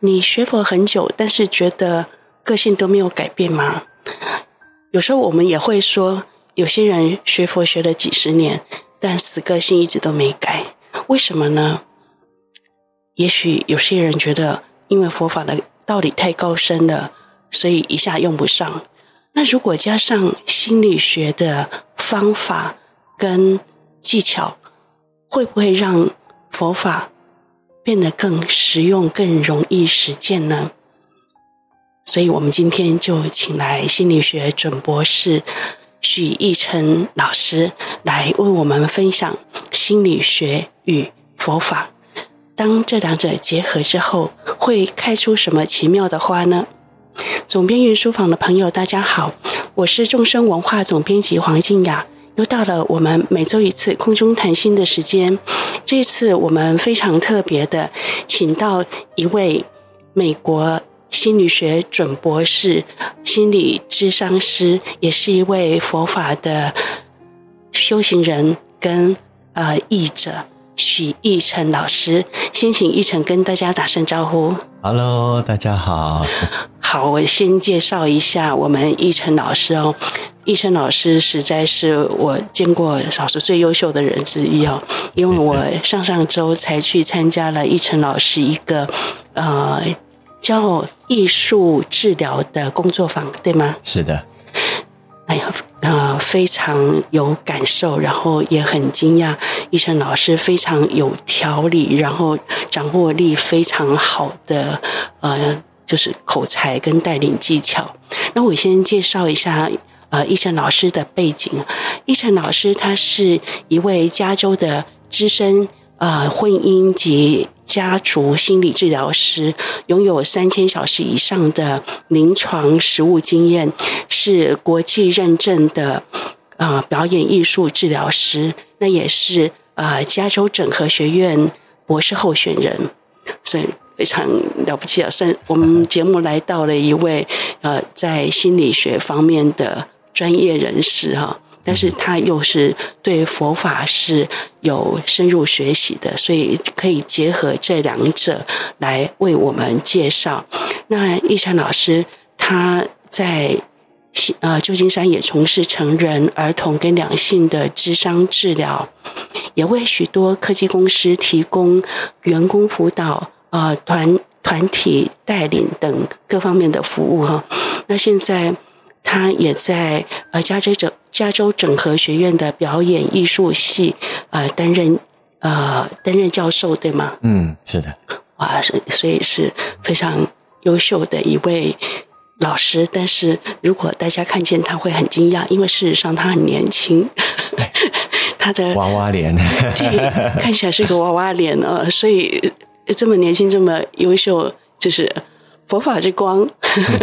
你学佛很久，但是觉得个性都没有改变吗？有时候我们也会说，有些人学佛学了几十年，但死个性一直都没改，为什么呢？也许有些人觉得，因为佛法的道理太高深了，所以一下用不上。那如果加上心理学的方法跟技巧，会不会让佛法变得更实用、更容易实践呢？所以我们今天就请来心理学准博士许绎辰老师来为我们分享心理学与佛法。当这两者结合之后，会开出什么奇妙的花呢？总编云书房的朋友，大家好，我是众生文化总编辑黄静雅。又到了我们每周一次空中谈心的时间。这次我们非常特别的，请到一位美国心理学准博士、心理智商师，也是一位佛法的修行人跟呃译者。许逸晨老师，先请奕晨跟大家打声招呼。Hello，大家好。好，我先介绍一下我们奕晨老师哦。奕晨老师实在是我见过少数最优秀的人之一哦，因为我 上上周才去参加了奕晨老师一个呃叫艺术治疗的工作坊，对吗？是的。哎呀，呃，非常有感受，然后也很惊讶。奕晨老师非常有条理，然后掌握力非常好的，呃，就是口才跟带领技巧。那我先介绍一下，呃，奕晨老师的背景。奕晨老师他是一位加州的资深呃婚姻及家族心理治疗师，拥有三千小时以上的临床实务经验，是国际认证的呃表演艺术治疗师，那也是呃加州整合学院博士候选人，所以非常了不起啊！算我们节目来到了一位呃在心理学方面的专业人士哈。但是他又是对佛法是有深入学习的，所以可以结合这两者来为我们介绍。那易山老师他在呃旧金山也从事成人、儿童跟两性的智商治疗，也为许多科技公司提供员工辅导、呃团团体带领等各方面的服务哈。那现在。他也在呃加州整加州整合学院的表演艺术系呃担任呃担任教授对吗？嗯，是的。哇，所所以是非常优秀的一位老师。但是如果大家看见他会很惊讶，因为事实上他很年轻，他的娃娃脸，对，看起来是个娃娃脸啊。所以这么年轻，这么优秀，就是。佛法之光，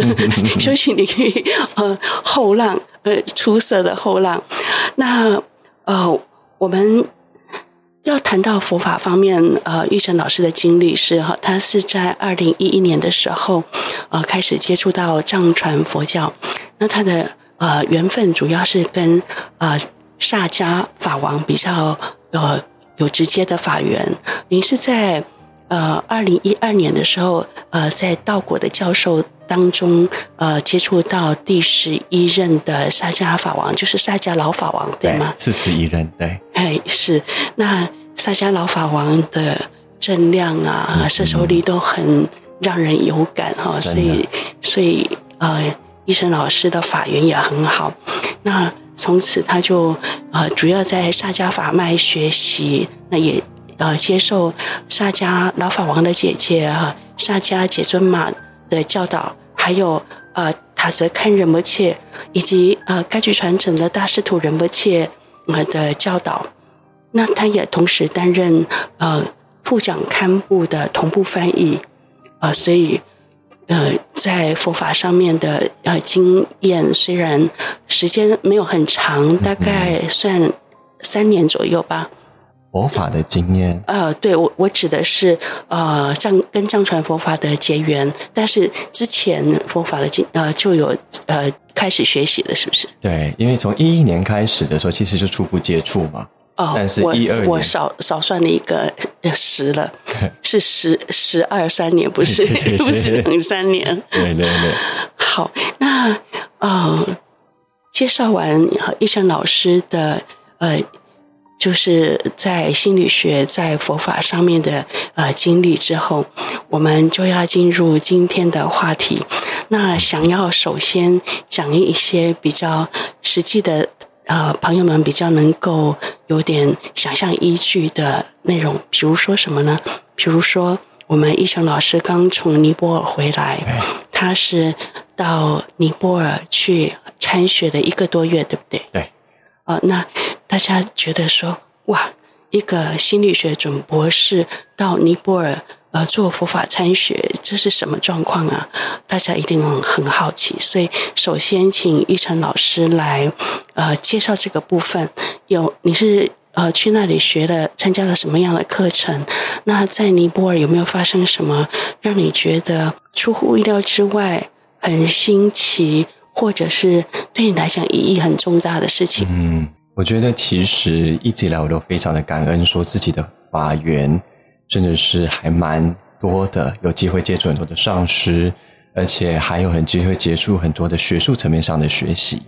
修行领域呃后浪呃出色的后浪。那呃我们要谈到佛法方面，呃玉成老师的经历是哈，他是在二零一一年的时候呃开始接触到藏传佛教。那他的呃缘分主要是跟呃萨迦法王比较呃有直接的法缘。您是在。呃，二零一二年的时候，呃，在道果的教授当中，呃，接触到第十一任的萨迦法王，就是萨迦老法王，对吗？四十一任，对。哎，是。那萨迦老法王的正量啊，摄受力都很让人有感哈、哦，所以，所以，呃，医生老师的法缘也很好。那从此他就呃，主要在萨迦法脉学习，那也。呃，接受萨迦老法王的姐姐哈萨迦姐尊玛的教导，还有呃塔泽堪仁波切以及呃该具传承的大师徒仁波切呃的教导，那他也同时担任呃副讲堪布的同步翻译啊、呃，所以呃在佛法上面的呃经验虽然时间没有很长，大概算三年左右吧。佛法的经验，呃，对我我指的是呃藏跟藏传佛法的结缘，但是之前佛法的经呃就有呃开始学习了，是不是？对，因为从一一年开始的时候，其实就初步接触嘛。哦，但是一二年我，少少算了一个十了，是十十二三年，不是 不是两三年。对对对。好，那呃，介绍完一生老师的呃，就是在心理学、在佛法上面的呃经历之后，我们就要进入今天的话题。那想要首先讲一些比较实际的。呃，朋友们比较能够有点想象依据的内容，比如说什么呢？比如说，我们一成老师刚从尼泊尔回来，他是到尼泊尔去参学了一个多月，对不对？对。呃，那大家觉得说，哇，一个心理学准博士到尼泊尔。呃，做佛法参学，这是什么状况啊？大家一定很好奇。所以，首先请义成老师来呃介绍这个部分。有你是呃去那里学了，参加了什么样的课程？那在尼泊尔有没有发生什么让你觉得出乎意料之外、很新奇，或者是对你来讲意义很重大的事情？嗯，我觉得其实一直以来我都非常的感恩，说自己的法缘。真的是还蛮多的，有机会接触很多的上师，而且还有很机会接触很多的学术层面上的学习。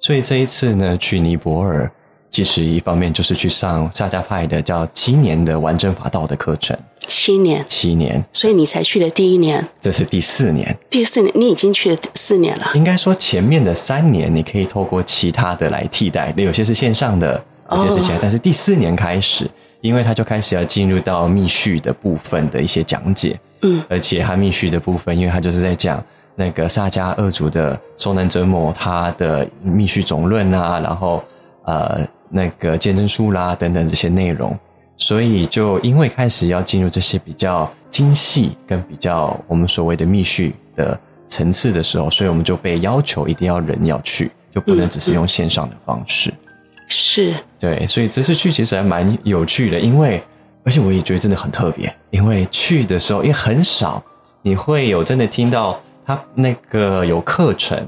所以这一次呢，去尼泊尔，其实一方面就是去上萨迦派的叫七年的完整法道的课程。七年，七年。所以你才去的第一年，这是第四年。第四年，你已经去了四年了。应该说前面的三年，你可以透过其他的来替代，有些是线上的，有些是线下，但是第四年开始。因为他就开始要进入到密续的部分的一些讲解，嗯，而且他密续的部分，因为他就是在讲那个萨迦二祖的受难折磨，他的密续总论啊，然后呃那个见证书啦等等这些内容，所以就因为开始要进入这些比较精细跟比较我们所谓的密序的层次的时候，所以我们就被要求一定要人要去，就不能只是用线上的方式。嗯嗯是对，所以这次去其实还蛮有趣的，因为而且我也觉得真的很特别，因为去的时候也很少你会有真的听到他那个有课程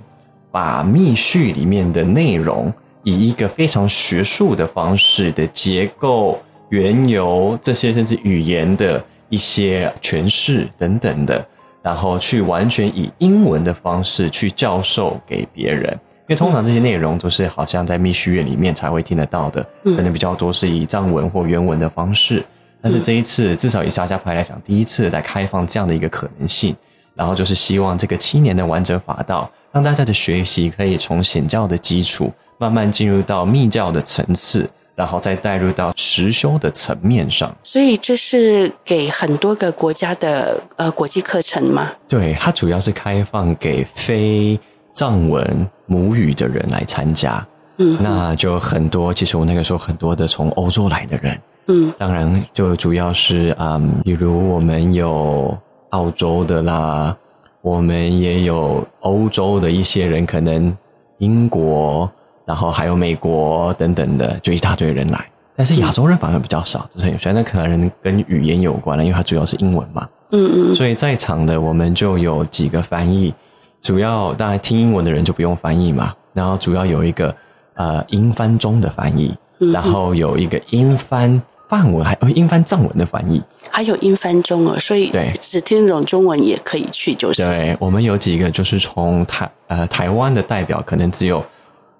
把密序里面的内容以一个非常学术的方式的结构、缘由这些甚至语言的一些诠释等等的，然后去完全以英文的方式去教授给别人。因为通常这些内容都是好像在密续院里面才会听得到的，可能比较多是以藏文或原文的方式。但是这一次，至少以沙迦派来讲，第一次来开放这样的一个可能性，然后就是希望这个七年的完整法道，让大家的学习可以从显教的基础慢慢进入到密教的层次，然后再带入到实修的层面上。所以这是给很多个国家的呃国际课程吗？对，它主要是开放给非藏文母语的人来参加，嗯，那就很多。其实我那个时候很多的从欧洲来的人，嗯，当然就主要是嗯，比如我们有澳洲的啦，我们也有欧洲的一些人，可能英国，然后还有美国等等的，就一大堆人来。但是亚洲人反而比较少，这是很有趣。那可能跟语言有关了，因为它主要是英文嘛，嗯嗯，所以在场的我们就有几个翻译。主要当然听英文的人就不用翻译嘛，然后主要有一个呃英翻中的翻译，然后有一个英翻梵文，还有英翻藏文的翻译，还有英翻中文，所以对只听懂中文也可以去，就是对。我们有几个就是从台呃台湾的代表，可能只有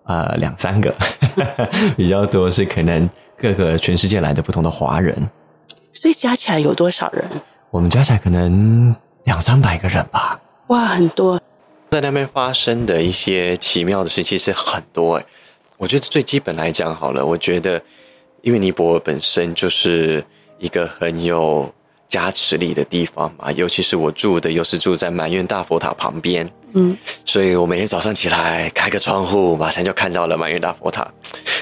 呃两三个，比较多是可能各个全世界来的不同的华人，所以加起来有多少人？我们加起来可能两三百个人吧。哇，很多。在那边发生的一些奇妙的事，其实很多诶。我觉得最基本来讲好了，我觉得因为尼泊尔本身就是一个很有加持力的地方嘛，尤其是我住的又是住在满愿大佛塔旁边，嗯，所以我每天早上起来开个窗户，马上就看到了满愿大佛塔，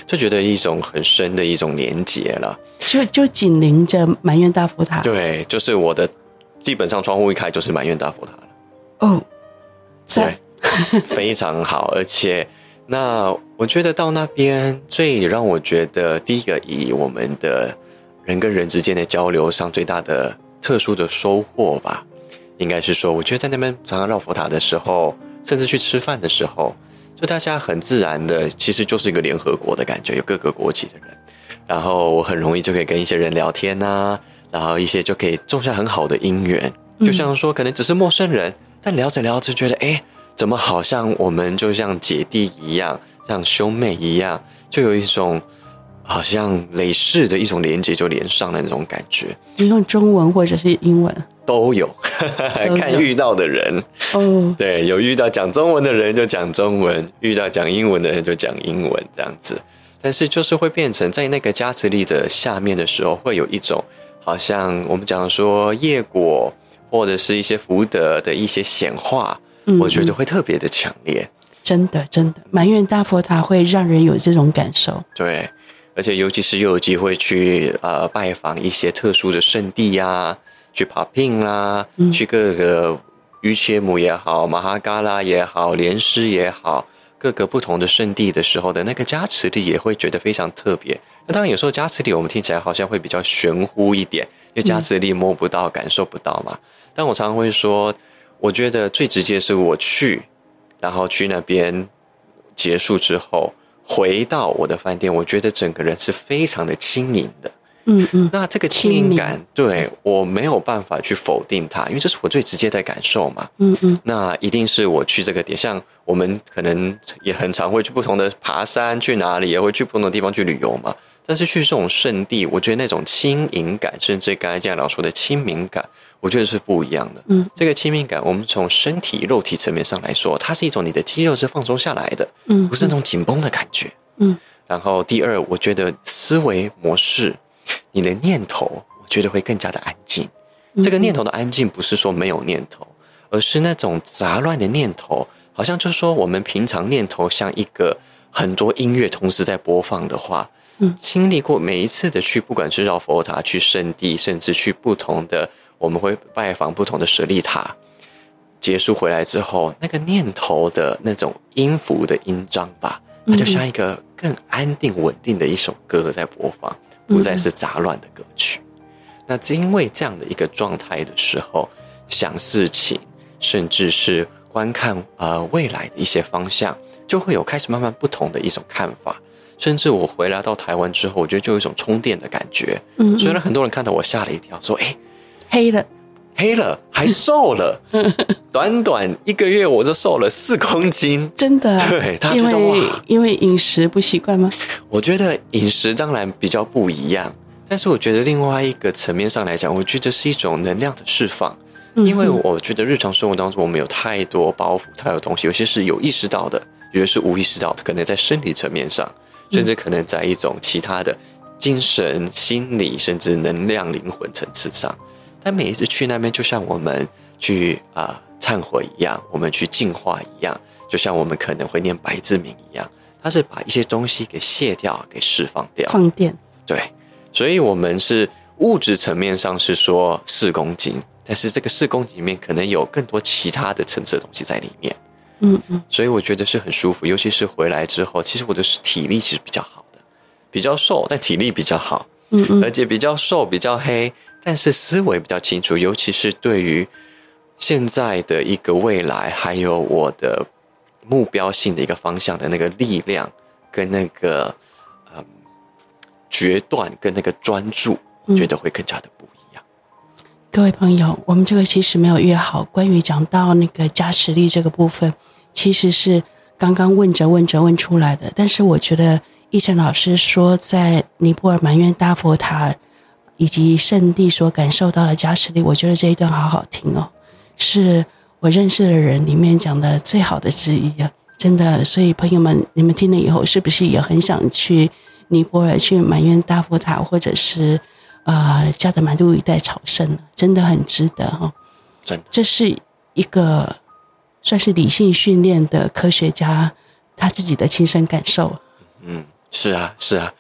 就觉得一种很深的一种连结了。就就紧邻着满愿大佛塔，对，就是我的基本上窗户一开就是满愿大佛塔了。哦。对，非常好，而且那我觉得到那边最让我觉得第一个以我们的人跟人之间的交流上最大的特殊的收获吧，应该是说，我觉得在那边常常绕佛塔的时候，甚至去吃饭的时候，就大家很自然的，其实就是一个联合国的感觉，有各个国籍的人，然后我很容易就可以跟一些人聊天呐、啊，然后一些就可以种下很好的因缘。就像说，可能只是陌生人，但聊着聊着觉得，哎，怎么好像我们就像姐弟一样，像兄妹一样，就有一种好像累世的一种连接，就连上的那种感觉。你用中文或者是英文 都有，看遇到的人哦。对，有遇到讲中文的人就讲中文，遇到讲英文的人就讲英文，这样子。但是就是会变成在那个加持力的下面的时候，会有一种好像我们讲说业果。或者是一些福德的一些显化，嗯，我觉得会特别的强烈。真的，真的，埋怨大佛塔会让人有这种感受。对，而且尤其是又有机会去呃拜访一些特殊的圣地呀，啊，去爬聘啦，嗯，去各个于切姆也好，马哈嘎拉也好，莲师也好，各个不同的圣地的时候的那个加持力也会觉得非常特别。那当然，有时候加持力我们听起来好像会比较玄乎一点，因为加持力摸不到、感受不到嘛。但我常常会说，我觉得最直接是我去，然后去那边结束之后，回到我的饭店，我觉得整个人是非常的轻盈的。嗯嗯，那这个轻盈感，对，我没有办法去否定它，因为这是我最直接的感受嘛。嗯嗯，那一定是我去这个点，像我们可能也很常会去不同的爬山，去哪里也会去不同的地方去旅游嘛。但是去这种圣地，我觉得那种轻盈感，甚至刚才这样老说的亲民感。我觉得是不一样的。嗯，这个亲密感，我们从身体肉体层面上来说，它是一种你的肌肉是放松下来的，嗯，不是那种紧绷的感觉。嗯，然后第二，我觉得思维模式，你的念头，我觉得会更加的安静。这个念头的安静，不是说没有念头，而是那种杂乱的念头，好像就是说我们平常念头像一个很多音乐同时在播放的话，嗯，经历过每一次的去，不管是绕佛塔、去圣地，甚至去不同的。我们会拜访不同的舍利塔，结束回来之后，那个念头的那种音符的音章吧，它就像一个更安定稳定的一首歌在播放，不再是杂乱的歌曲。那是因为这样的一个状态的时候，想事情，甚至是观看呃未来的一些方向，就会有开始慢慢不同的一种看法。甚至我回来到台湾之后，我觉得就有一种充电的感觉。嗯，虽然很多人看到我吓了一跳，说：“哎。”黑了，黑了，还瘦了，短短一个月我就瘦了四公斤，真的？对，他觉得因为因为饮食不习惯吗？我觉得饮食当然比较不一样，但是我觉得另外一个层面上来讲，我觉得是一种能量的释放，因为我觉得日常生活当中我们有太多包袱，太多东西，有些是有意识到的，有些是无意识到的，可能在身体层面上，甚至可能在一种其他的精神、心理，甚至能量、灵魂层次上。但每一次去那边，就像我们去啊、呃、忏悔一样，我们去净化一样，就像我们可能会念白字明一样，它是把一些东西给卸掉，给释放掉，放电。对，所以我们是物质层面上是说四公斤，但是这个四公斤里面可能有更多其他的层次的东西在里面。嗯嗯，所以我觉得是很舒服，尤其是回来之后，其实我的体力其实比较好的，比较瘦，但体力比较好。嗯嗯，而且比较瘦，比较黑。但是思维比较清楚，尤其是对于现在的一个未来，还有我的目标性的一个方向的那个力量，跟那个嗯决断，跟那个专注，我觉得会更加的不一样。各位朋友，我们这个其实没有约好，关于讲到那个加持力这个部分，其实是刚刚问着问着问出来的。但是我觉得奕成老师说，在尼泊尔埋怨大佛塔。以及圣地所感受到的加持力，我觉得这一段好好听哦，是我认识的人里面讲的最好的之一啊，真的。所以朋友们，你们听了以后，是不是也很想去尼泊尔去埋怨大佛塔，或者是呃加德满都一带朝圣呢？真的很值得哈、哦。真的，这是一个算是理性训练的科学家他自己的亲身感受。嗯，是啊，是啊，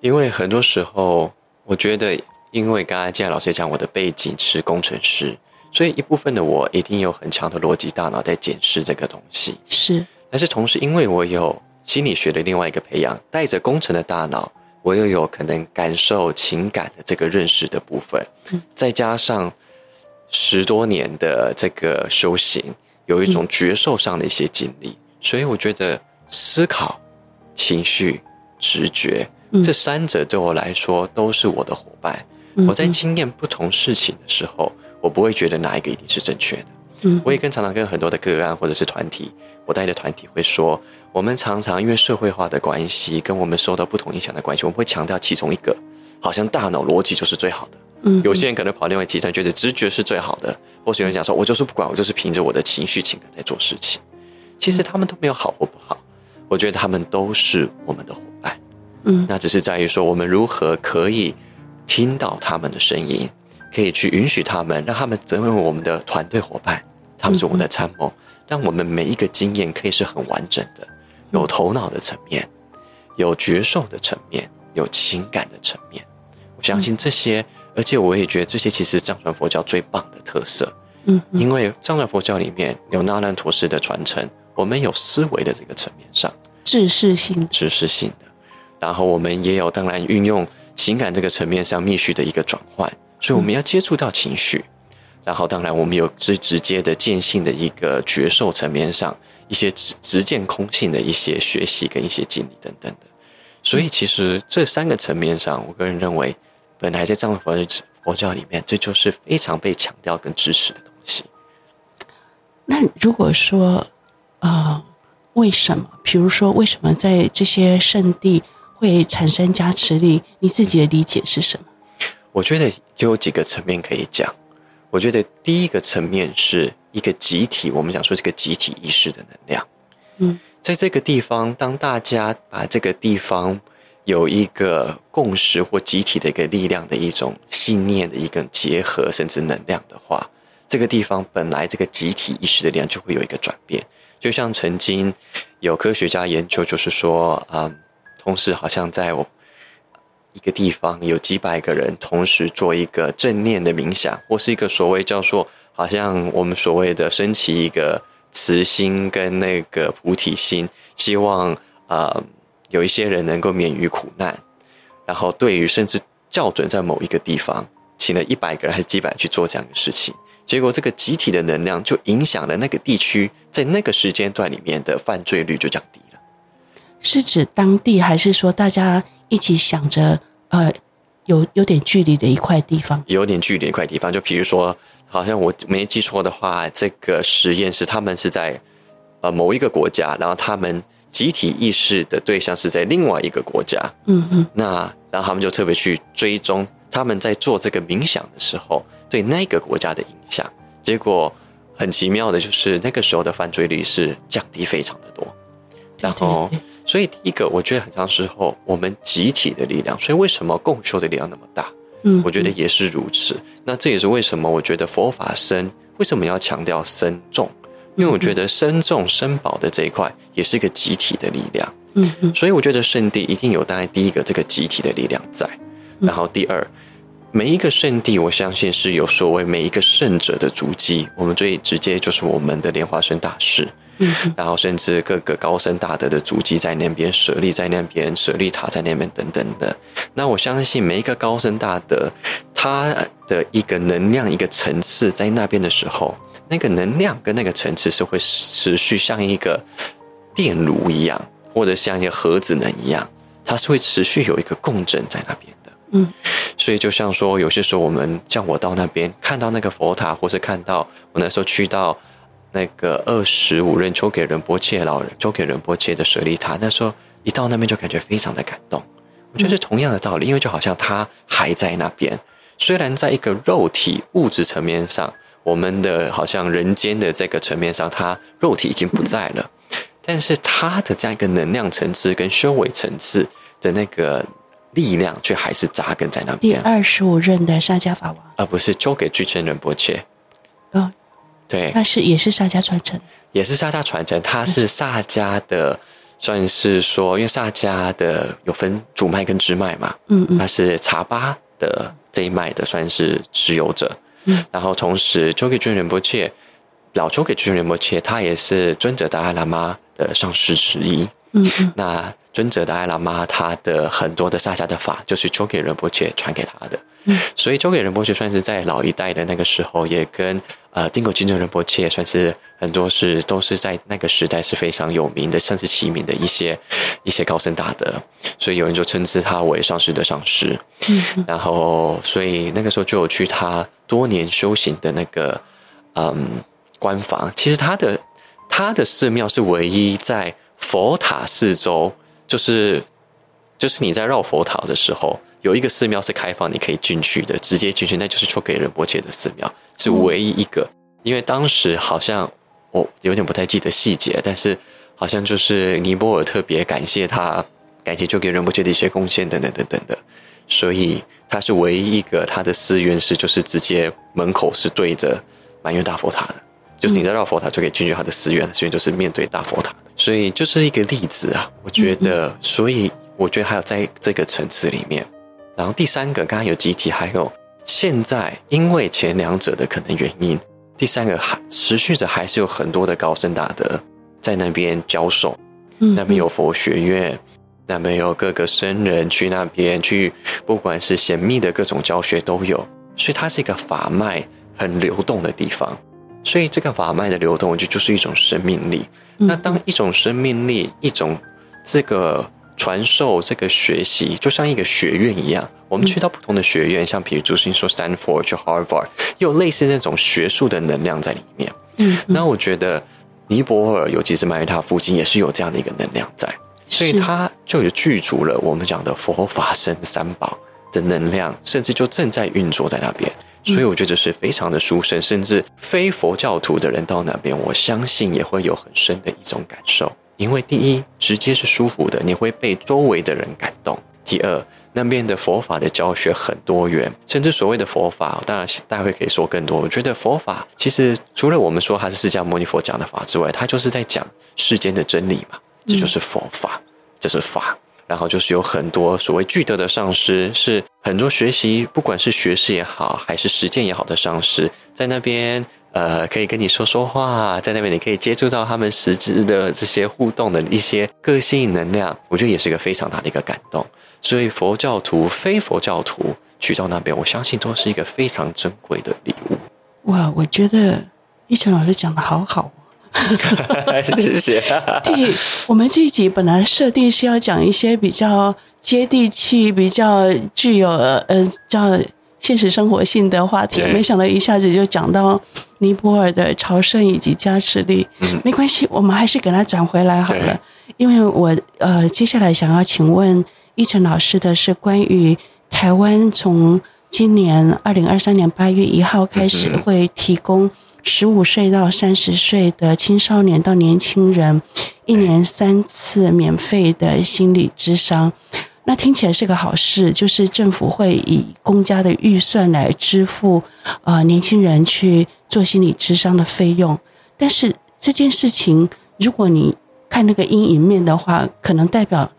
因为很多时候。我觉得，因为刚才既然老师讲我的背景是工程师，所以一部分的我一定有很强的逻辑大脑在检视这个东西。是，但是同时，因为我有心理学的另外一个培养，带着工程的大脑，我又有可能感受情感的这个认识的部分，嗯、再加上十多年的这个修行，有一种觉受上的一些经历，嗯、所以我觉得思考、情绪、直觉。这三者对我来说都是我的伙伴。我在经验不同事情的时候，我不会觉得哪一个一定是正确的。嗯，我也跟常常跟很多的个案或者是团体，我带的团体会说，我们常常因为社会化的关系，跟我们受到不同影响的关系，我们会强调其中一个，好像大脑逻辑就是最好的。嗯，有些人可能跑另外极端，觉得直觉是最好的，或是有人讲说，我就是不管，我就是凭着我的情绪情感在做事情。其实他们都没有好或不好，我觉得他们都是我们的伙伴。嗯，那只是在于说，我们如何可以听到他们的声音，可以去允许他们，让他们成为我们的团队伙伴，他们是我们的参谋，让我们每一个经验可以是很完整的，有头脑的层面，有觉受的层面，有情感的层面。我相信这些，而且我也觉得这些其实藏传佛教最棒的特色。嗯，因为藏传佛教里面有那烂陀师的传承。我们有思维的这个层面上，知识性、知识性的，然后我们也有当然运用情感这个层面上密续的一个转换，所以我们要接触到情绪，然后当然我们有最直接的见性的一个觉受层面上一些直直见空性的一些学习跟一些经历等等的，所以其实这三个层面上，我个人认为，本来在藏传佛教里面，这就是非常被强调跟支持的东西。那如果说，呃，为什么？比如说，为什么在这些圣地会产生加持力？你自己的理解是什么？我觉得有几个层面可以讲。我觉得第一个层面是一个集体，我们讲说这个集体意识的能量。嗯，在这个地方，当大家把这个地方有一个共识或集体的一个力量的一种信念的一个结合，甚至能量的话，这个地方本来这个集体意识的力量就会有一个转变。就像曾经有科学家研究，就是说，嗯，同时好像在我一个地方有几百个人同时做一个正念的冥想，或是一个所谓叫做，好像我们所谓的升起一个慈心跟那个菩提心，希望啊、有一些人能够免于苦难，然后对于甚至校准在某一个地方，请了一百个人还是几百人去做这样的事情。结果，这个集体的能量就影响了那个地区，在那个时间段里面的犯罪率就降低。是指当地，还是说大家一起想着，呃，有有点距离的一块地方？有点距离一块地方，就比如说，好像我没记错的话，这个实验室他们是在呃某一个国家，然后他们集体意识的对象是在另外一个国家。嗯嗯。那然后他们就特别去追踪他们在做这个冥想的时候。对那个国家的影响，结果很奇妙的就是那个时候的犯罪率是降低非常的多。然后，所以第一个我觉得很长时候我们集体的力量，所以为什么共修的力量那么大？嗯，我觉得也是如此。那这也是为什么我觉得佛法僧为什么要强调僧众？因为我觉得僧众僧宝的这一块也是一个集体的力量。嗯嗯，所以我觉得圣地一定有大概第一个这个集体的力量在，然后第二。每一个圣地，我相信是有所谓每一个圣者的足迹。我们最直接就是我们的莲花生大师，嗯，然后甚至各个高僧大德的足迹在那边，舍利在那边，舍利塔在那边等等的。那我相信每一个高僧大德，他的一个能量一个层次在那边的时候，那个能量跟那个层次是会持续像一个电炉一样，或者像一个核子能一样，它是会持续有一个共振在那边的。嗯，所以就像说，有些时候我们像我到那边看到那个佛塔，或是看到我那时候去到那个二十五任丘给仁波切老人丘给仁波切的舍利塔，那时候一到那边就感觉非常的感动。我觉得是同样的道理，因为就好像他还在那边，虽然在一个肉体物质层面上，我们的好像人间的这个层面上，他肉体已经不在了，但是他的这样一个能量层次跟修为层次的那个。力量却还是扎根在那边。第二十五任的沙迦法王，而不是交给具 chân 仁波切。哦，对，那是也是萨迦传承，也是萨迦传承。它是萨迦的，算是说，因为萨迦的有分主脉跟支脉嘛。嗯嗯，它是茶巴的这一脉的，算是持有者。嗯，然后同时交给具 chân 仁波切，老交给具 chân 仁波切，他也是尊者达赖喇嘛的上师之一。嗯嗯，那。尊者达赖喇嘛他的很多的萨迦的法，就是丘给仁波切传给他的。嗯，所以丘给仁波切算是在老一代的那个时候，也跟呃丁狗金正仁波切算是很多是都是在那个时代是非常有名的，甚至齐名的一些一些高僧大德。所以有人就称之他为上师的上师。嗯，然后所以那个时候就有去他多年修行的那个嗯官房。其实他的他的寺庙是唯一在佛塔四周，就是就是你在绕佛塔的时候。有一个寺庙是开放，你可以进去的，直接进去，那就是出给仁波切的寺庙，是唯一一个。嗯、因为当时好像我有点不太记得细节，但是好像就是尼泊尔特别感谢他，感谢丘给仁波切的一些贡献等等等等的，所以他是唯一一个他的寺院是就是直接门口是对着满月大佛塔的，就是你在绕佛塔就可以进去他的寺院，所以就是面对大佛塔的，所以就是一个例子啊。我觉得，嗯、所以我觉得还有在这个层次里面。然后第三个，刚刚有集体，还有现在因为前两者的可能原因，第三个还持续着，还是有很多的高僧大德在那边教授，嗯，那边有佛学院，那边有各个僧人去那边去，不管是显密的各种教学都有，所以它是一个法脉很流动的地方，所以这个法脉的流动就就是一种生命力。那当一种生命力，一种这个。传授这个学习就像一个学院一样，我们去到不同的学院，像比如朱星说 Stanford 去 Harvard，有类似那种学术的能量在里面。嗯，那我觉得尼泊尔，尤其是曼月塔附近，也是有这样的一个能量在，所以它就有具足了我们讲的佛法僧三宝的能量，甚至就正在运作在那边。所以我觉得是非常的殊胜，甚至非佛教徒的人到那边，我相信也会有很深的一种感受。因为第一，直接是舒服的，你会被周围的人感动；第二，那边的佛法的教学很多元，甚至所谓的佛法，当然待会可以说更多。我觉得佛法其实除了我们说它是释迦牟尼佛讲的法之外，它就是在讲世间的真理嘛，这就是佛法，这是法。然后就是有很多所谓具德的上师，是很多学习，不管是学识也好，还是实践也好的上师，在那边。呃，可以跟你说说话，在那边你可以接触到他们实质的这些互动的一些个性能量，我觉得也是一个非常大的一个感动。所以佛教徒、非佛教徒去到那边，我相信都是一个非常珍贵的礼物。哇，我觉得一晨老师讲的好好，谢谢。第，我们这一集本来设定是要讲一些比较接地气、比较具有呃叫。现实生活性的话题，没想到一下子就讲到尼泊尔的朝圣以及加持力。嗯，没关系，我们还是给他转回来好了。因为我呃，接下来想要请问一晨老师的是关于台湾从今年二零二三年八月一号开始会提供十五岁到三十岁的青少年到年轻人一年三次免费的心理咨商。那听起来是个好事，就是政府会以公家的预算来支付，呃，年轻人去做心理咨商的费用。但是这件事情，如果你看那个阴影面的话，可能代表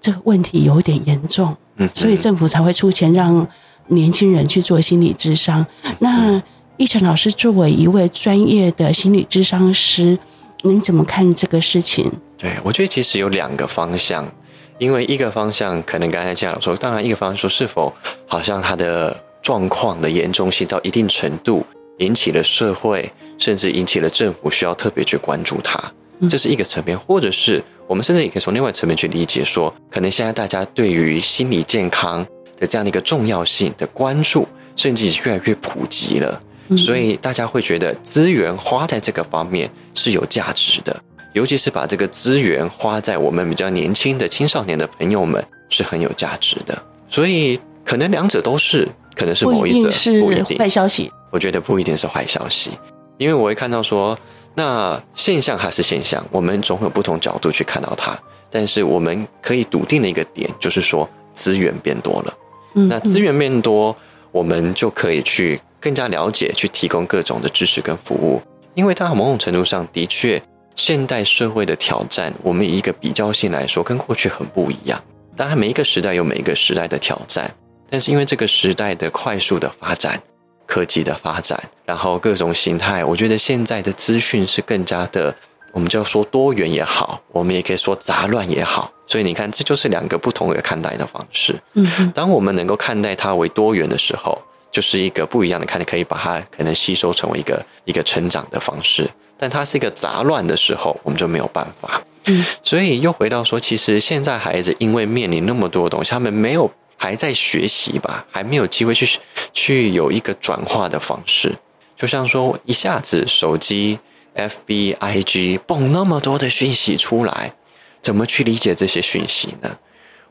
这个问题有点严重，所以政府才会出钱让年轻人去做心理咨商。那一晨老师作为一位专业的心理智商师，您怎么看这个事情？对，我觉得其实有两个方向。因为一个方向可能刚才这样说，当然一个方向说是否好像他的状况的严重性到一定程度，引起了社会，甚至引起了政府需要特别去关注他，这是一个层面，或者是我们甚至也可以从另外层面去理解说，可能现在大家对于心理健康的这样的一个重要性的关注，甚至越来越普及了，所以大家会觉得资源花在这个方面是有价值的。尤其是把这个资源花在我们比较年轻的青少年的朋友们是很有价值的，所以可能两者都是，可能是某一者不一定坏消息。我觉得不一定是坏消息，因为我会看到说，那现象还是现象，我们总会有不同角度去看到它。但是我们可以笃定的一个点就是说，资源变多了。嗯，那资源变多，我们就可以去更加了解，去提供各种的知识跟服务，因为它某种程度上的确。现代社会的挑战，我们以一个比较性来说，跟过去很不一样。当然，每一个时代有每一个时代的挑战，但是因为这个时代的快速的发展、科技的发展，然后各种形态，我觉得现在的资讯是更加的，我们就要说多元也好，我们也可以说杂乱也好，所以你看，这就是两个不同的看待的方式。嗯，当我们能够看待它为多元的时候，就是一个不一样的看你，可以把它可能吸收成为一个一个成长的方式。但它是一个杂乱的时候，我们就没有办法。嗯，所以又回到说，其实现在孩子因为面临那么多东西，他们没有还在学习吧，还没有机会去去有一个转化的方式。就像说，一下子手机、FB、IG 蹦那么多的讯息出来，怎么去理解这些讯息呢？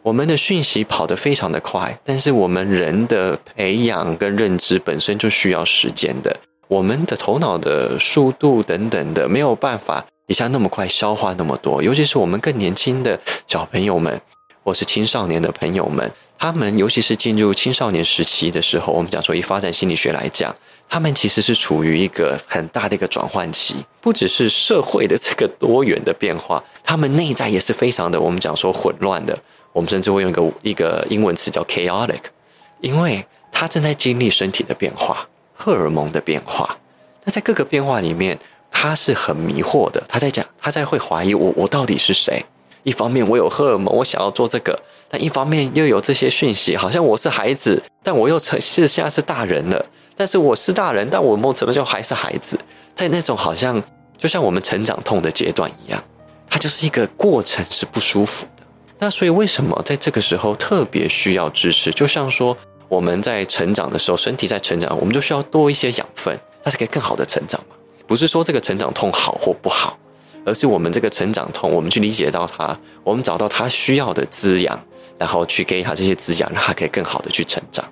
我们的讯息跑得非常的快，但是我们人的培养跟认知本身就需要时间的。我们的头脑的速度等等的没有办法一下那么快消化那么多，尤其是我们更年轻的小朋友们，或是青少年的朋友们，他们尤其是进入青少年时期的时候，我们讲说以发展心理学来讲，他们其实是处于一个很大的一个转换期，不只是社会的这个多元的变化，他们内在也是非常的，我们讲说混乱的，我们甚至会用一个一个英文词叫 chaotic，因为他正在经历身体的变化。荷尔蒙的变化，那在各个变化里面，他是很迷惑的。他在讲，他在会怀疑我，我到底是谁？一方面我有荷尔蒙，我想要做这个；但一方面又有这些讯息，好像我是孩子，但我又成是现在是大人了。但是我是大人，但我某程度就还是孩子，在那种好像就像我们成长痛的阶段一样，它就是一个过程，是不舒服。那所以为什么在这个时候特别需要支持？就像说。我们在成长的时候，身体在成长，我们就需要多一些养分，它是可以更好的成长嘛。不是说这个成长痛好或不好，而是我们这个成长痛，我们去理解到它，我们找到它需要的滋养，然后去给它这些滋养，让它可以更好的去成长。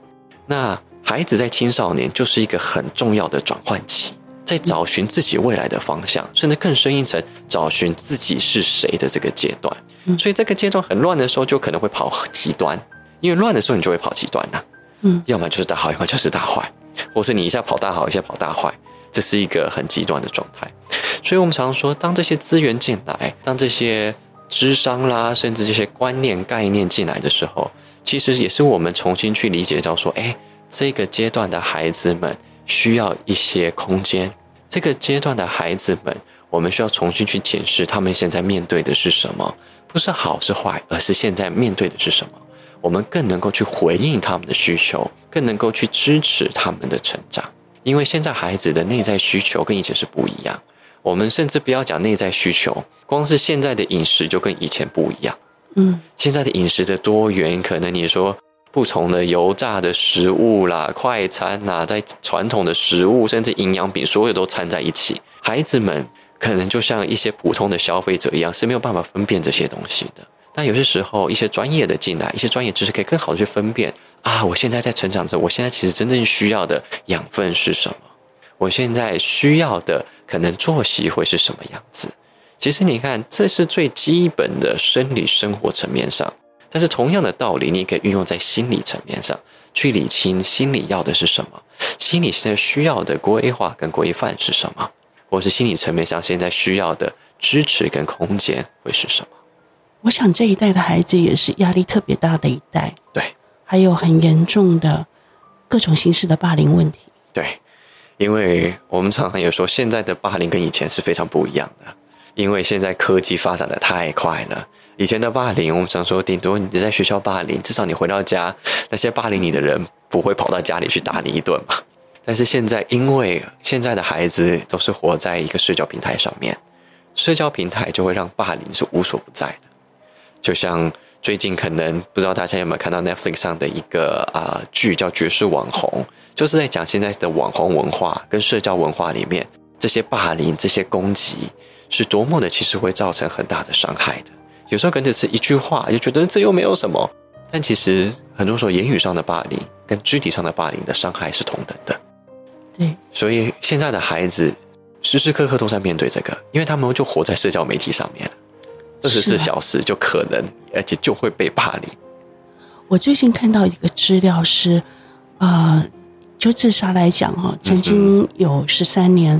那孩子在青少年就是一个很重要的转换期，在找寻自己未来的方向，甚至更深一层，找寻自己是谁的这个阶段。所以这个阶段很乱的时候，就可能会跑极端，因为乱的时候你就会跑极端了。嗯，要么就是大好，要么就是大坏，或是你一下跑大好，一下跑大坏，这是一个很极端的状态。所以，我们常常说，当这些资源进来，当这些智商啦，甚至这些观念概念进来的时候，其实也是我们重新去理解到说，哎，这个阶段的孩子们需要一些空间。这个阶段的孩子们，我们需要重新去检视他们现在面对的是什么，不是好是坏，而是现在面对的是什么。我们更能够去回应他们的需求，更能够去支持他们的成长。因为现在孩子的内在需求跟以前是不一样。我们甚至不要讲内在需求，光是现在的饮食就跟以前不一样。嗯，现在的饮食的多元，可能你说不同的油炸的食物啦、快餐呐，在传统的食物甚至营养品，所有都掺在一起。孩子们可能就像一些普通的消费者一样，是没有办法分辨这些东西的。但有些时候，一些专业的进来，一些专业知识可以更好的去分辨啊，我现在在成长着，我现在其实真正需要的养分是什么？我现在需要的可能作息会是什么样子？其实你看，这是最基本的生理生活层面上，但是同样的道理，你可以运用在心理层面上，去理清心理要的是什么，心理现在需要的规划跟规范是什么，或是心理层面上现在需要的支持跟空间会是什么？我想这一代的孩子也是压力特别大的一代，对，还有很严重的各种形式的霸凌问题，对，因为我们常常有说，现在的霸凌跟以前是非常不一样的，因为现在科技发展的太快了。以前的霸凌，我们常说，顶多你在学校霸凌，至少你回到家，那些霸凌你的人不会跑到家里去打你一顿嘛。但是现在，因为现在的孩子都是活在一个社交平台上面，社交平台就会让霸凌是无所不在的。就像最近可能不知道大家有没有看到 Netflix 上的一个啊剧叫《绝世网红》，就是在讲现在的网红文化跟社交文化里面，这些霸凌、这些攻击是多么的，其实会造成很大的伤害的。有时候可能只是一句话，就觉得这又没有什么，但其实很多时候言语上的霸凌跟肢体上的霸凌的伤害是同等的。对，所以现在的孩子时时刻刻都在面对这个，因为他们就活在社交媒体上面。二十四小时就可能，而且就会被霸凌。我最近看到一个资料是，呃，就自杀来讲哈，曾经有十三年，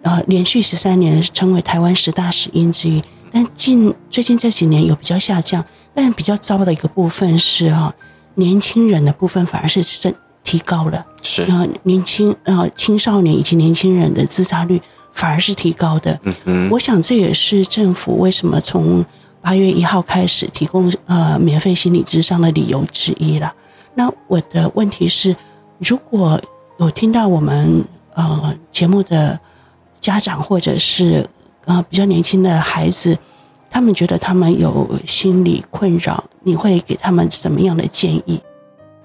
呃，连续十三年成为台湾十大死因之一。但近最近这几年有比较下降，但比较糟的一个部分是哈，年轻人的部分反而是升提高了，是啊，年轻呃青少年以及年轻人的自杀率。反而是提高的，嗯嗯，我想这也是政府为什么从八月一号开始提供呃免费心理咨商的理由之一了。那我的问题是，如果有听到我们呃节目的家长或者是呃比较年轻的孩子，他们觉得他们有心理困扰，你会给他们什么样的建议？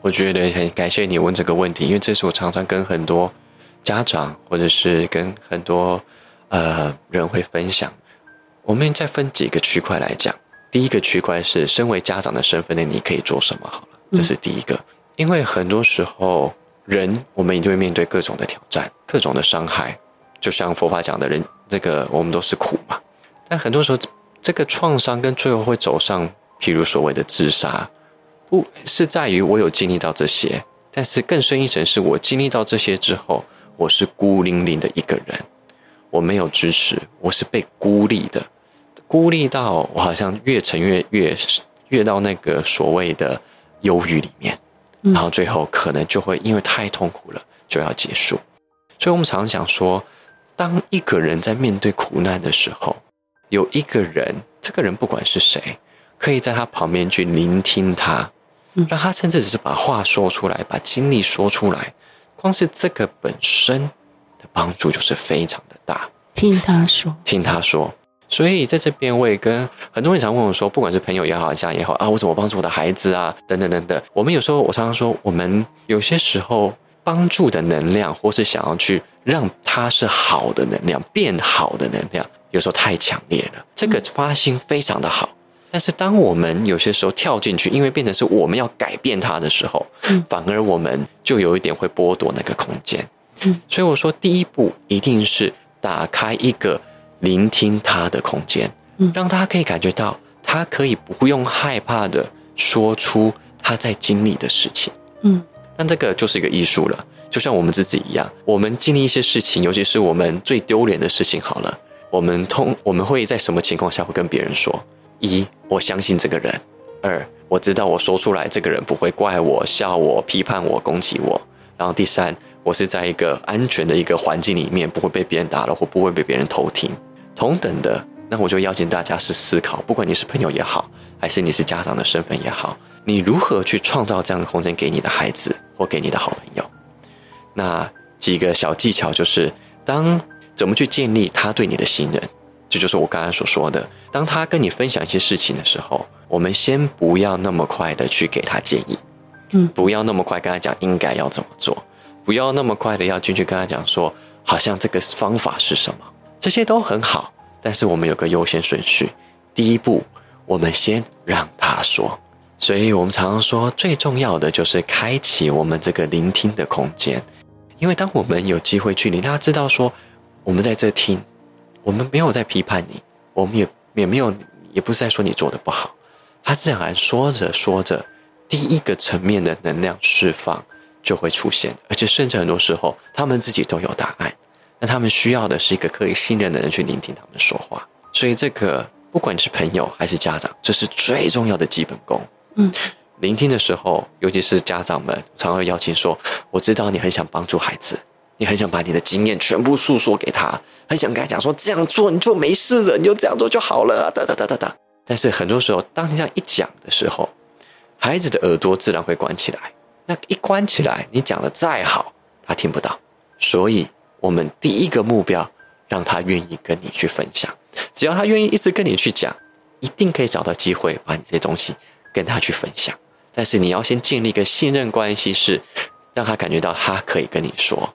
我觉得很感谢你问这个问题，因为这是我常常跟很多家长或者是跟很多呃人会分享。我们再分几个区块来讲，第一个区块是身为家长的身份的你可以做什么好了，这是第一个。因为很多时候人我们一定会面对各种的挑战，各种的伤害，就像佛法讲的人，这个我们都是苦嘛。但很多时候这个创伤跟最后会走上，譬如所谓的自杀，不是在于我有经历到这些，但是更深一层是我经历到这些之后，我是孤零零的一个人，我没有支持，我是被孤立的。孤立到我好像越沉越越越到那个所谓的忧郁里面，然后最后可能就会因为太痛苦了就要结束。所以我们常常讲说，当一个人在面对苦难的时候，有一个人，这个人不管是谁，可以在他旁边去聆听他，让他甚至只是把话说出来，把经历说出来，光是这个本身的帮助就是非常的大。听他说，听他说。所以在这边，我也跟很多人常问我说，不管是朋友也好，家人也好啊，我怎么帮助我的孩子啊？等等等等。我们有时候，我常常说，我们有些时候帮助的能量，或是想要去让他是好的能量，变好的能量，有时候太强烈了。这个发心非常的好，但是当我们有些时候跳进去，因为变成是我们要改变它的时候，反而我们就有一点会剥夺那个空间。所以我说，第一步一定是打开一个。聆听他的空间，让他可以感觉到，他可以不用害怕的说出他在经历的事情。嗯，但这个就是一个艺术了，就像我们自己一样，我们经历一些事情，尤其是我们最丢脸的事情，好了，我们通我们会在什么情况下会跟别人说？一，我相信这个人；二，我知道我说出来，这个人不会怪我、笑我、批判我、攻击我。然后第三，我是在一个安全的一个环境里面，不会被别人打扰，或不会被别人偷听。同等的，那我就邀请大家是思考，不管你是朋友也好，还是你是家长的身份也好，你如何去创造这样的空间给你的孩子或给你的好朋友？那几个小技巧就是，当怎么去建立他对你的信任，这就是我刚才所说的。当他跟你分享一些事情的时候，我们先不要那么快的去给他建议，嗯，不要那么快跟他讲应该要怎么做，不要那么快的要进去跟他讲说，好像这个方法是什么。这些都很好，但是我们有个优先顺序。第一步，我们先让他说。所以我们常常说，最重要的就是开启我们这个聆听的空间。因为当我们有机会去聆大家知道说我们在这听，我们没有在批判你，我们也也没有，也不是在说你做的不好。他自然而然说着说着，第一个层面的能量释放就会出现，而且甚至很多时候，他们自己都有答案。那他们需要的是一个可以信任的人去聆听他们说话，所以这个不管是朋友还是家长，这是最重要的基本功。嗯，聆听的时候，尤其是家长们常会邀请说：“我知道你很想帮助孩子，你很想把你的经验全部诉说给他，很想跟他讲说这样做你就没事了，你就这样做就好了。”哒哒哒哒哒。但是很多时候，当你这样一讲的时候，孩子的耳朵自然会关起来。那一关起来，你讲的再好，他听不到。所以。我们第一个目标，让他愿意跟你去分享。只要他愿意一直跟你去讲，一定可以找到机会把你这些东西跟他去分享。但是你要先建立一个信任关系，是让他感觉到他可以跟你说，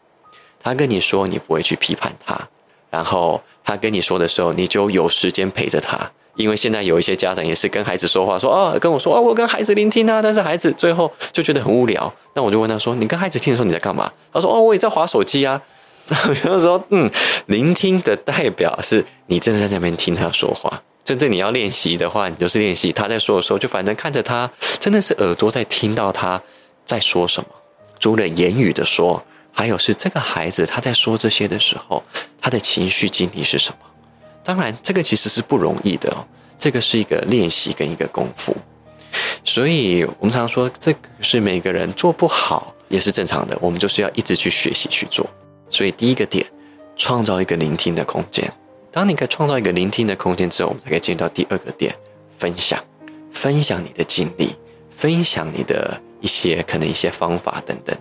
他跟你说你不会去批判他，然后他跟你说的时候，你就有时间陪着他。因为现在有一些家长也是跟孩子说话，说哦，跟我说哦，我跟孩子聆听啊，但是孩子最后就觉得很无聊。那我就问他说，你跟孩子听的时候你在干嘛？他说哦，我也在划手机啊。有的时候，嗯，聆听的代表是你真的在那边听他说话。真正你要练习的话，你就是练习他在说的时候，就反正看着他，真的是耳朵在听到他在说什么。除了言语的说，还有是这个孩子他在说这些的时候，他的情绪经历是什么？当然，这个其实是不容易的哦，这个是一个练习跟一个功夫。所以我们常说，这个是每个人做不好也是正常的，我们就是要一直去学习去做。所以第一个点，创造一个聆听的空间。当你可以创造一个聆听的空间之后，我们才可以进入到第二个点，分享，分享你的经历，分享你的一些可能一些方法等等。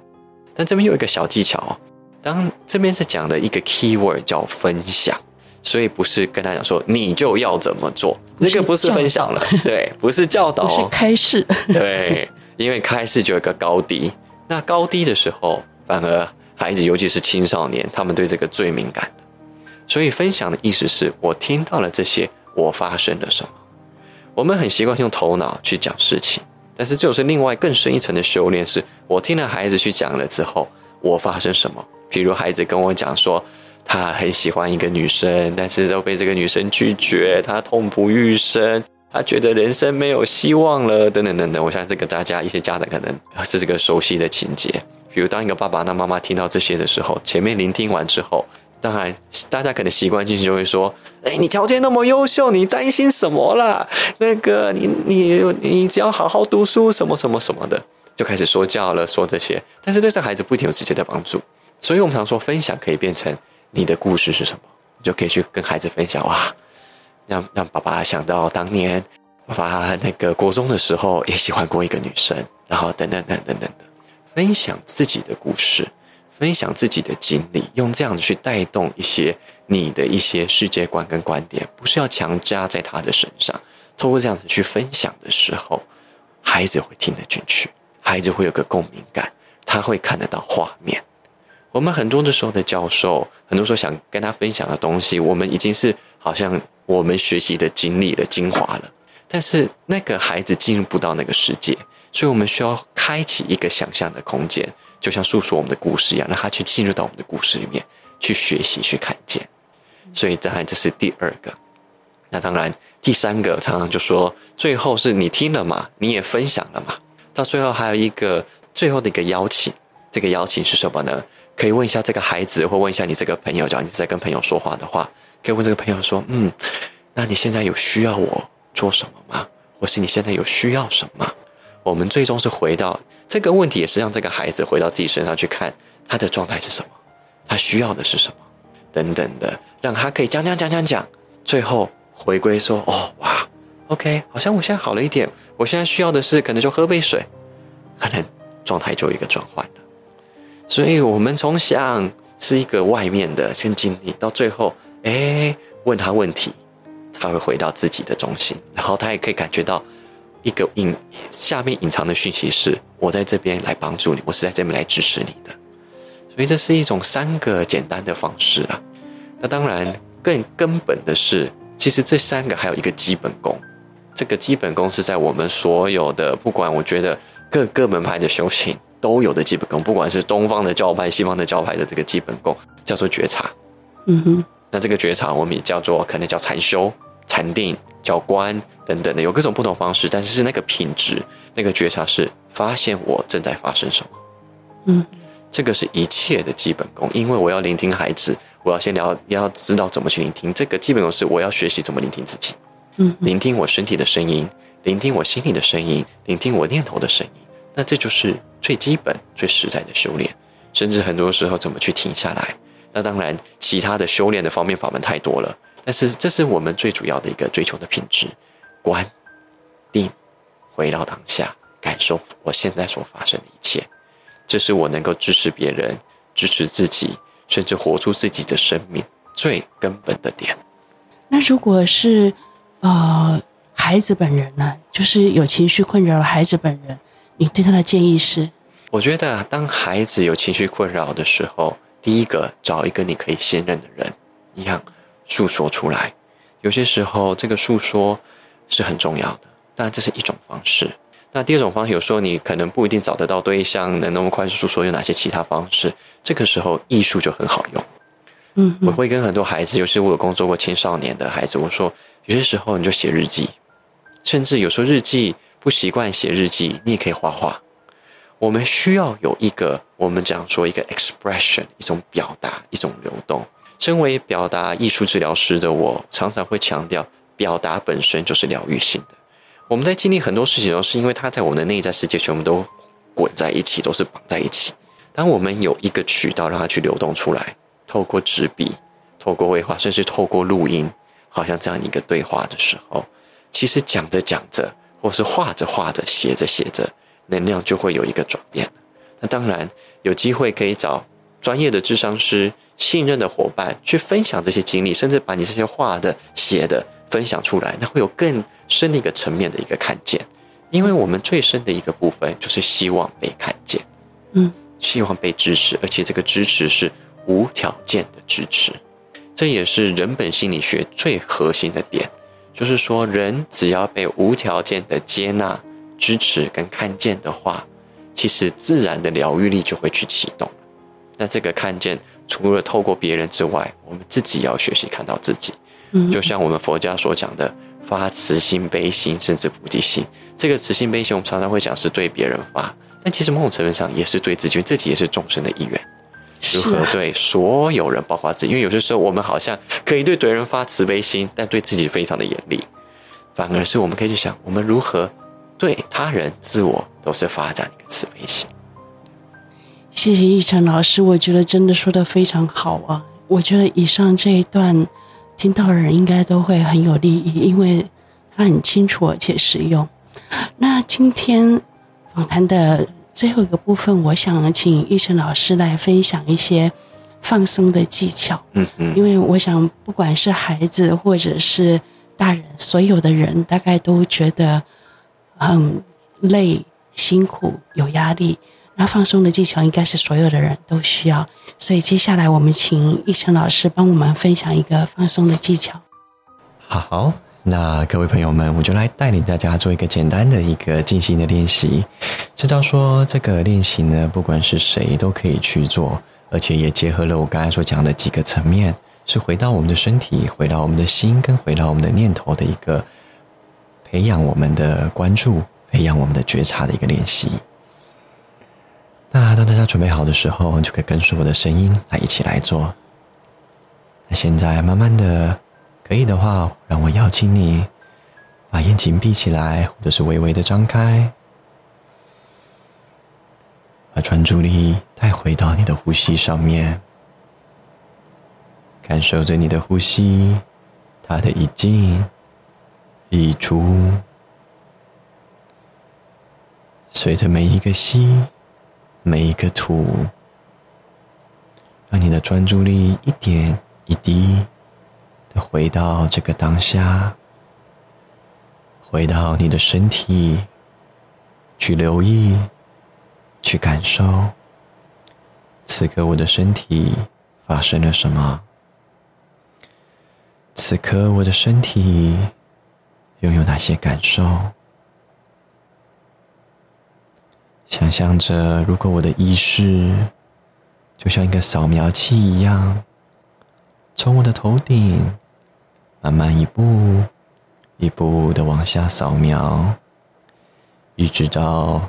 但这边有一个小技巧，哦当这边是讲的一个 keyword 叫分享，所以不是跟他讲说你就要怎么做，那个不是分享了，对，不是教导，是开示，对，因为开示就有一个高低，那高低的时候，反而孩子尤其是青少年，他们对这个最敏感。所以分享的意思是我听到了这些，我发生了什么？我们很习惯用头脑去讲事情，但是就是另外更深一层的修炼，是我听了孩子去讲了之后，我发生什么？譬如孩子跟我讲说，他很喜欢一个女生，但是都被这个女生拒绝，他痛不欲生，他觉得人生没有希望了，等等等等。我相信这个大家一些家长可能是这个熟悉的情节。比如当一个爸爸那妈妈听到这些的时候，前面聆听完之后。当然，大家可能习惯性就会说：“哎，你条件那么优秀，你担心什么啦？那个，你你你只要好好读书，什么什么什么的，就开始说教了，说这些。但是对这孩子不一定有直接的帮助。所以我们常说，分享可以变成你的故事是什么，你就可以去跟孩子分享。哇，让让爸爸想到当年爸爸那个国中的时候也喜欢过一个女生，然后等等等等等等，分享自己的故事。”分享自己的经历，用这样子去带动一些你的一些世界观跟观点，不是要强加在他的身上。透过这样子去分享的时候，孩子会听得进去，孩子会有个共鸣感，他会看得到画面。我们很多的时候的教授，很多时候想跟他分享的东西，我们已经是好像我们学习的经历了精华了，但是那个孩子进入不到那个世界，所以我们需要开启一个想象的空间。就像诉说我们的故事一样，让他去进入到我们的故事里面去学习、去看见。所以，当然这是第二个。那当然，第三个常常就说，最后是你听了嘛，你也分享了嘛。到最后还有一个最后的一个邀请，这个邀请是什么呢？可以问一下这个孩子，或问一下你这个朋友，假如你在跟朋友说话的话，可以问这个朋友说：“嗯，那你现在有需要我做什么吗？或是你现在有需要什么？”我们最终是回到这个问题，也是让这个孩子回到自己身上去看他的状态是什么，他需要的是什么，等等的，让他可以讲讲讲讲讲，最后回归说：“哦，哇，OK，好像我现在好了一点，我现在需要的是可能就喝杯水，可能状态就一个转换了。”所以，我们从想是一个外面的先经历，到最后，哎，问他问题，他会回到自己的中心，然后他也可以感觉到。一个隐下面隐藏的讯息是：我在这边来帮助你，我是在这边来支持你的。所以这是一种三个简单的方式啊。那当然更根本的是，其实这三个还有一个基本功。这个基本功是在我们所有的，不管我觉得各各门派的修行都有的基本功，不管是东方的教派、西方的教派的这个基本功，叫做觉察。嗯哼。那这个觉察我们也叫做可能叫禅修、禅定。叫观等等的，有各种不同方式，但是是那个品质，那个觉察是发现我正在发生什么。嗯，这个是一切的基本功，因为我要聆听孩子，我要先聊，要知道怎么去聆听。这个基本功是我要学习怎么聆听自己。嗯，聆听我身体的声音，聆听我心里的声音，聆听我念头的声音。那这就是最基本、最实在的修炼。甚至很多时候怎么去停下来？那当然，其他的修炼的方面法门太多了。但是，这是我们最主要的一个追求的品质：观、定、回到当下，感受我现在所发生的一切。这是我能够支持别人、支持自己，甚至活出自己的生命最根本的点。那如果是呃孩子本人呢？就是有情绪困扰的孩子本人，你对他的建议是？我觉得，当孩子有情绪困扰的时候，第一个找一个你可以信任的人，一样。诉说出来，有些时候这个诉说是很重要的，当然这是一种方式。那第二种方式，有时候你可能不一定找得到对象，能那么快速诉说，有哪些其他方式？这个时候艺术就很好用。嗯，我会跟很多孩子，尤其是我有工作过青少年的孩子，我说有些时候你就写日记，甚至有时候日记不习惯写日记，你也可以画画。我们需要有一个我们讲说一个 expression，一种表达，一种流动。身为表达艺术治疗师的我，常常会强调，表达本身就是疗愈性的。我们在经历很多事情，都是因为它在我们的内在世界全部都滚在一起，都是绑在一起。当我们有一个渠道让它去流动出来，透过纸笔，透过绘画，甚至透过录音，好像这样一个对话的时候，其实讲着讲着，或是画着画着、写着写着，能量就会有一个转变。那当然有机会可以找专业的智商师、信任的伙伴去分享这些经历，甚至把你这些画的、写的分享出来，那会有更深的一个层面的一个看见。因为我们最深的一个部分就是希望被看见，嗯，希望被支持，而且这个支持是无条件的支持。这也是人本心理学最核心的点，就是说，人只要被无条件的接纳、支持跟看见的话，其实自然的疗愈力就会去启动。那这个看见，除了透过别人之外，我们自己也要学习看到自己。嗯，就像我们佛家所讲的。发慈心、悲心，甚至菩提心。这个慈心、悲心，我们常常会讲是对别人发，但其实某种程度上也是对自己，自己也是众生的一员。如何对所有人，包括自己？因为有些时候我们好像可以对别人发慈悲心，但对自己非常的严厉。反而是我们可以去想，我们如何对他人、自我都是发展一个慈悲心。谢谢奕晨老师，我觉得真的说的非常好啊！我觉得以上这一段。听到的人应该都会很有利益，因为他很清楚而且实用。那今天访谈的最后一个部分，我想请奕晨老师来分享一些放松的技巧。嗯嗯，因为我想，不管是孩子或者是大人，所有的人大概都觉得很累、辛苦、有压力。那放松的技巧应该是所有的人都需要，所以接下来我们请奕成老师帮我们分享一个放松的技巧。好，那各位朋友们，我就来带领大家做一个简单的一个静心的练习。知道说这个练习呢，不管是谁都可以去做，而且也结合了我刚才所讲的几个层面，是回到我们的身体，回到我们的心，跟回到我们的念头的一个培养我们的关注、培养我们的觉察的一个练习。那当大家准备好的时候，就可以跟随我的声音来一起来做。那现在慢慢的，可以的话，让我邀请你把眼睛闭起来，或者是微微的张开，把专注力带回到你的呼吸上面，感受着你的呼吸，它的一进一出，随着每一个吸。每一个图，让你的专注力一点一滴的回到这个当下，回到你的身体，去留意，去感受，此刻我的身体发生了什么？此刻我的身体拥有哪些感受？想象着，如果我的意识就像一个扫描器一样，从我的头顶慢慢一步一步的往下扫描，一直到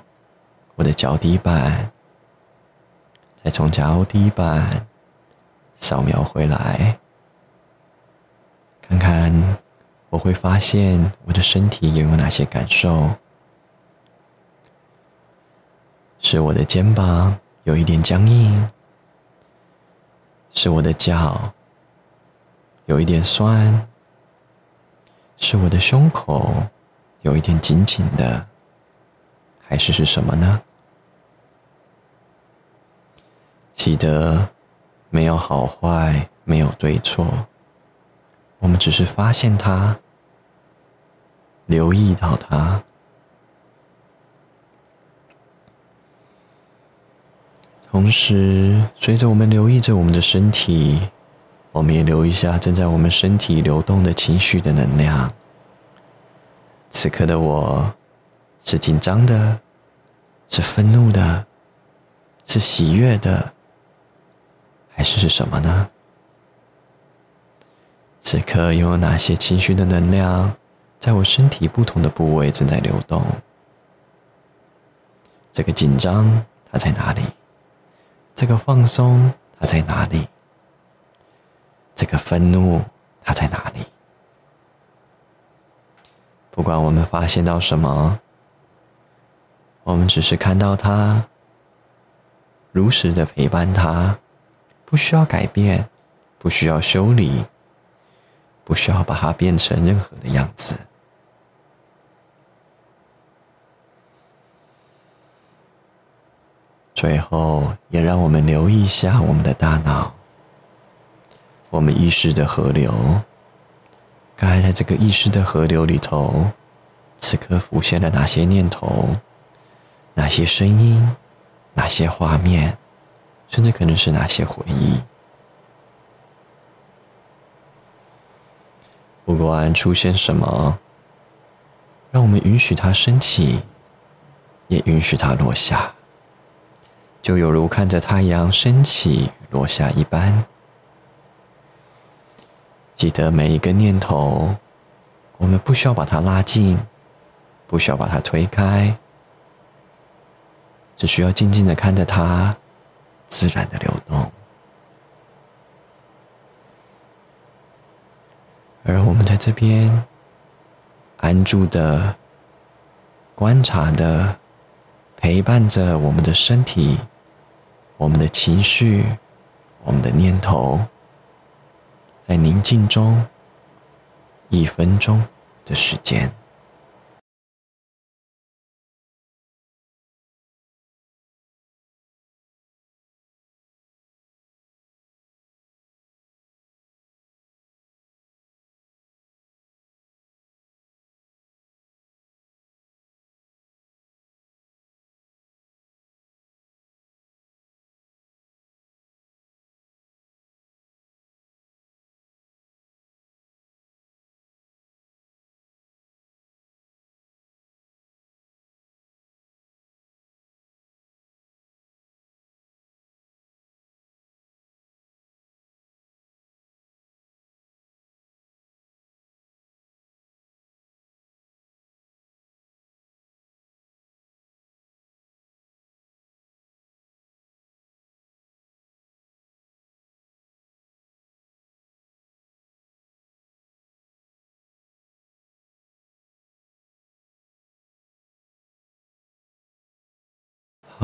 我的脚底板，再从脚底板扫描回来，看看我会发现我的身体又有哪些感受。是我的肩膀有一点僵硬，是我的脚有一点酸，是我的胸口有一点紧紧的，还是是什么呢？记得没有好坏，没有对错，我们只是发现它，留意到它。同时，随着我们留意着我们的身体，我们也留意一下正在我们身体流动的情绪的能量。此刻的我，是紧张的，是愤怒的，是喜悦的，还是是什么呢？此刻又有哪些情绪的能量，在我身体不同的部位正在流动？这个紧张，它在哪里？这个放松，它在哪里？这个愤怒，它在哪里？不管我们发现到什么，我们只是看到它，如实的陪伴它，不需要改变，不需要修理，不需要把它变成任何的样子，最后，也让我们留意一下我们的大脑，我们意识的河流。刚才在这个意识的河流里头，此刻浮现了哪些念头？哪些声音？哪些画面？甚至可能是哪些回忆？不管出现什么，让我们允许它升起，也允许它落下，就犹如看着太阳升起落下一般。记得每一个念头，我们不需要把它拉近，不需要把它推开，只需要静静的看着它，自然的流动。而我们在这边安住的、观察的、陪伴着我们的身体、我们的情绪、我们的念头，在宁静中一分钟的时间。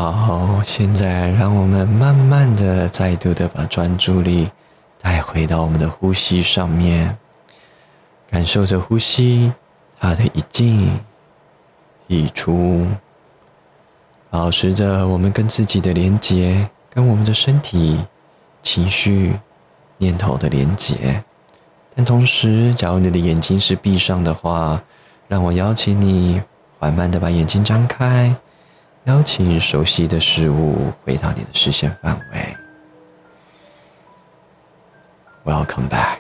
好，现在让我们慢慢的、再度的把专注力带回到我们的呼吸上面，感受着呼吸，它的一进一出，保持着我们跟自己的连接，跟我们的身体、情绪、念头的连接。但同时，假如你的眼睛是闭上的话，让我邀请你缓慢的把眼睛张开。邀请熟悉的事物回到你的视线范围。Welcome back。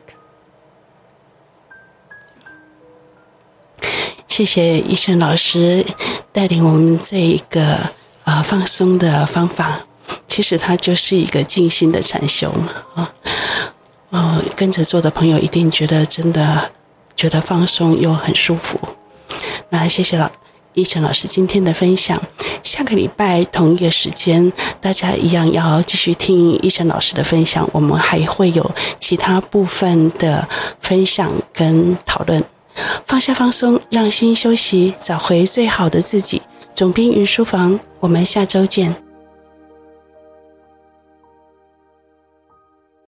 谢谢医生老师带领我们这一个呃放松的方法。其实它就是一个静心的禅修啊。哦，跟着做的朋友一定觉得真的觉得放松又很舒服。那谢谢老。奕晨老师今天的分享，下个礼拜同一个时间，大家一样要继续听奕晨老师的分享。我们还会有其他部分的分享跟讨论。放下放松，让心休息，找回最好的自己。总兵云书房，我们下周见。